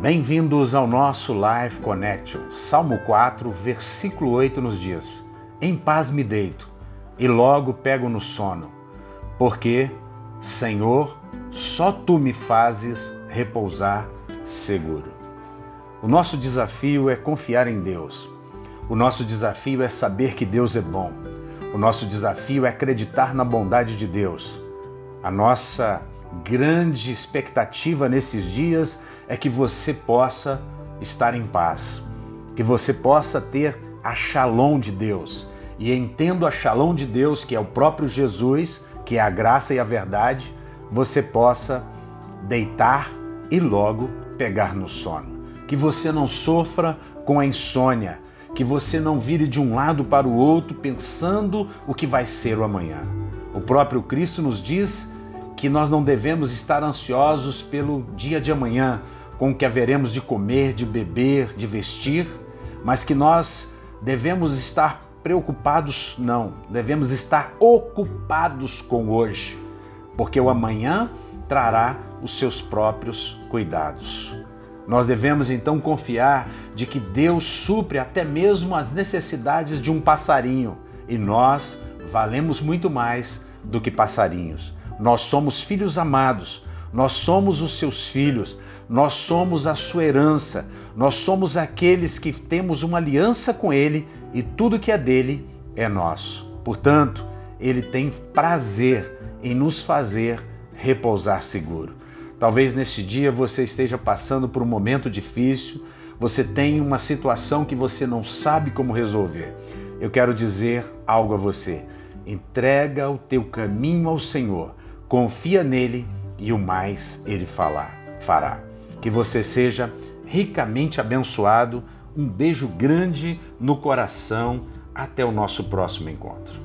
Bem-vindos ao nosso Live Connection. Salmo 4, versículo 8 nos diz: Em paz me deito e logo pego no sono, porque, Senhor, só tu me fazes repousar seguro. O nosso desafio é confiar em Deus. O nosso desafio é saber que Deus é bom. O nosso desafio é acreditar na bondade de Deus. A nossa grande expectativa nesses dias é que você possa estar em paz, que você possa ter a shalom de Deus. E entendo a shalom de Deus, que é o próprio Jesus, que é a graça e a verdade, você possa deitar e logo pegar no sono. Que você não sofra com a insônia, que você não vire de um lado para o outro pensando o que vai ser o amanhã. O próprio Cristo nos diz que nós não devemos estar ansiosos pelo dia de amanhã, com o que haveremos de comer, de beber, de vestir, mas que nós devemos estar preocupados, não, devemos estar ocupados com hoje, porque o amanhã trará os seus próprios cuidados. Nós devemos então confiar de que Deus supre até mesmo as necessidades de um passarinho e nós valemos muito mais do que passarinhos. Nós somos filhos amados, nós somos os seus filhos, nós somos a sua herança, nós somos aqueles que temos uma aliança com Ele e tudo que é dele é nosso. Portanto, Ele tem prazer em nos fazer repousar seguro. Talvez neste dia você esteja passando por um momento difícil, você tem uma situação que você não sabe como resolver. Eu quero dizer algo a você. Entrega o teu caminho ao Senhor, confia nele e o mais ele falar, fará. Que você seja ricamente abençoado. Um beijo grande no coração. Até o nosso próximo encontro.